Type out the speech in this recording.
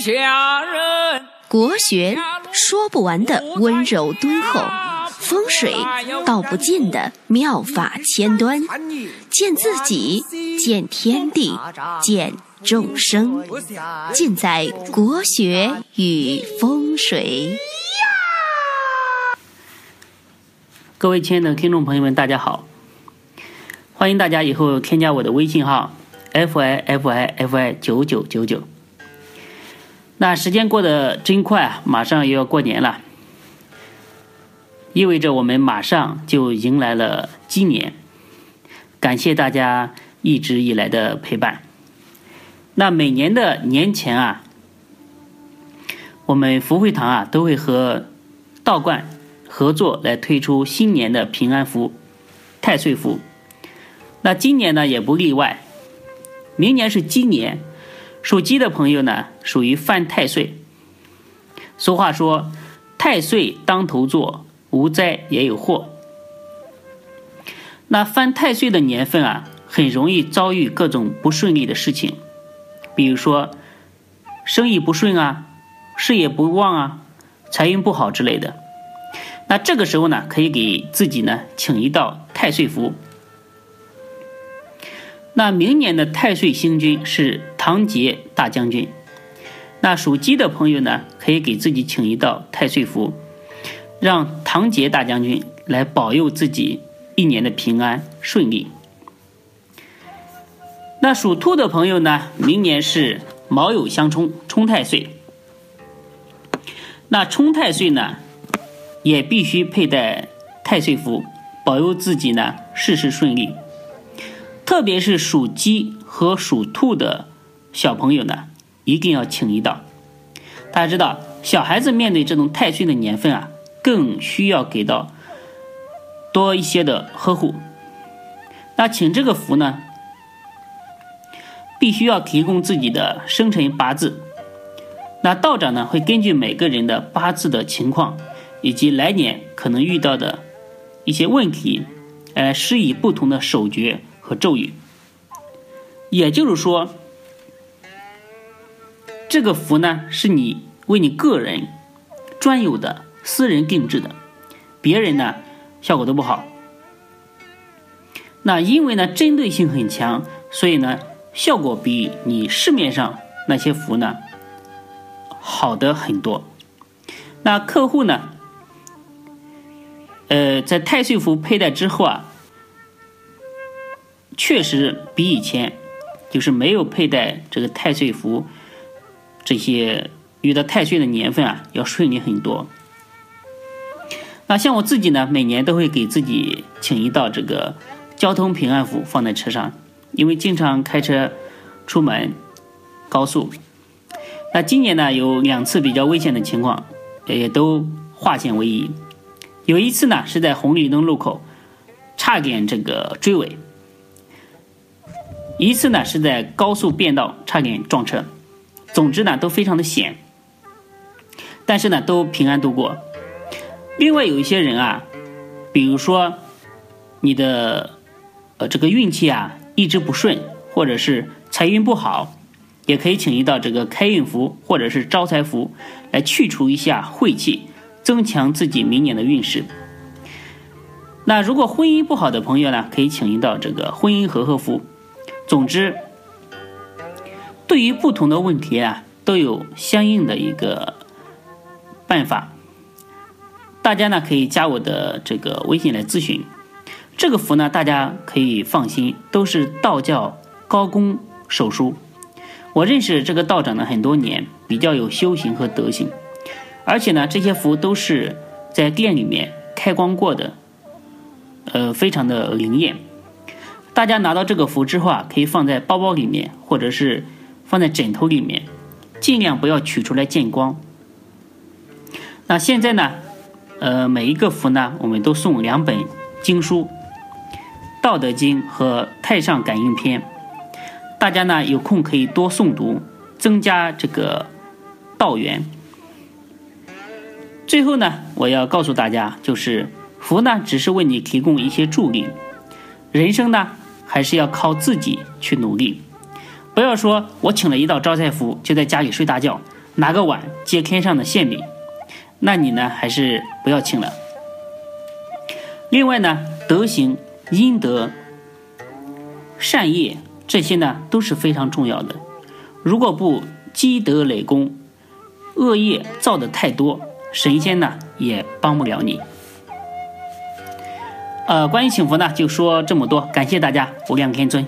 下人。国学说不完的温柔敦厚，风水道不尽的妙法千端，见自己，见天地，见众生，尽在国学与风水。各位亲爱的听众朋友们，大家好！欢迎大家以后添加我的微信号 f i f i f i 九九九九。那时间过得真快啊，马上又要过年了，意味着我们马上就迎来了鸡年。感谢大家一直以来的陪伴。那每年的年前啊，我们福慧堂啊都会和道观合作来推出新年的平安符、太岁符。那今年呢也不例外，明年是鸡年。属鸡的朋友呢，属于犯太岁。俗话说：“太岁当头坐，无灾也有祸。”那犯太岁的年份啊，很容易遭遇各种不顺利的事情，比如说生意不顺啊，事业不旺啊，财运不好之类的。那这个时候呢，可以给自己呢请一道太岁符。那明年的太岁星君是唐杰大将军。那属鸡的朋友呢，可以给自己请一道太岁符，让唐杰大将军来保佑自己一年的平安顺利。那属兔的朋友呢，明年是卯酉相冲，冲太岁。那冲太岁呢，也必须佩戴太岁符，保佑自己呢事事顺利。特别是属鸡和属兔的小朋友呢，一定要请一道。大家知道，小孩子面对这种太岁的年份啊，更需要给到多一些的呵护。那请这个福呢，必须要提供自己的生辰八字。那道长呢，会根据每个人的八字的情况以及来年可能遇到的一些问题，呃，施以不同的手诀。和咒语，也就是说，这个符呢是你为你个人专有的、私人定制的，别人呢效果都不好。那因为呢针对性很强，所以呢效果比你市面上那些符呢好的很多。那客户呢，呃，在太岁符佩戴之后啊。确实比以前，就是没有佩戴这个太岁符，这些遇到太岁的年份啊，要顺利很多。那像我自己呢，每年都会给自己请一道这个交通平安符放在车上，因为经常开车出门高速。那今年呢，有两次比较危险的情况，也都化险为夷。有一次呢，是在红绿灯路口，差点这个追尾。一次呢是在高速变道差点撞车，总之呢都非常的险，但是呢都平安度过。另外有一些人啊，比如说你的呃这个运气啊一直不顺，或者是财运不好，也可以请一道这个开运符或者是招财符来去除一下晦气，增强自己明年的运势。那如果婚姻不好的朋友呢，可以请一道这个婚姻和合符。总之，对于不同的问题啊，都有相应的一个办法。大家呢可以加我的这个微信来咨询。这个符呢，大家可以放心，都是道教高功手书。我认识这个道长呢很多年，比较有修行和德行，而且呢这些符都是在店里面开光过的，呃，非常的灵验。大家拿到这个符之后啊，可以放在包包里面，或者是放在枕头里面，尽量不要取出来见光。那现在呢，呃，每一个符呢，我们都送两本经书，《道德经》和《太上感应篇》。大家呢有空可以多诵读，增加这个道缘。最后呢，我要告诉大家，就是符呢，只是为你提供一些助力，人生呢。还是要靠自己去努力，不要说我请了一道招财符就在家里睡大觉，拿个碗接天上的馅饼，那你呢还是不要请了。另外呢，德行、阴德、善业这些呢都是非常重要的。如果不积德累功，恶业造的太多，神仙呢也帮不了你。呃，关于请佛呢，就说这么多，感谢大家，无量天尊。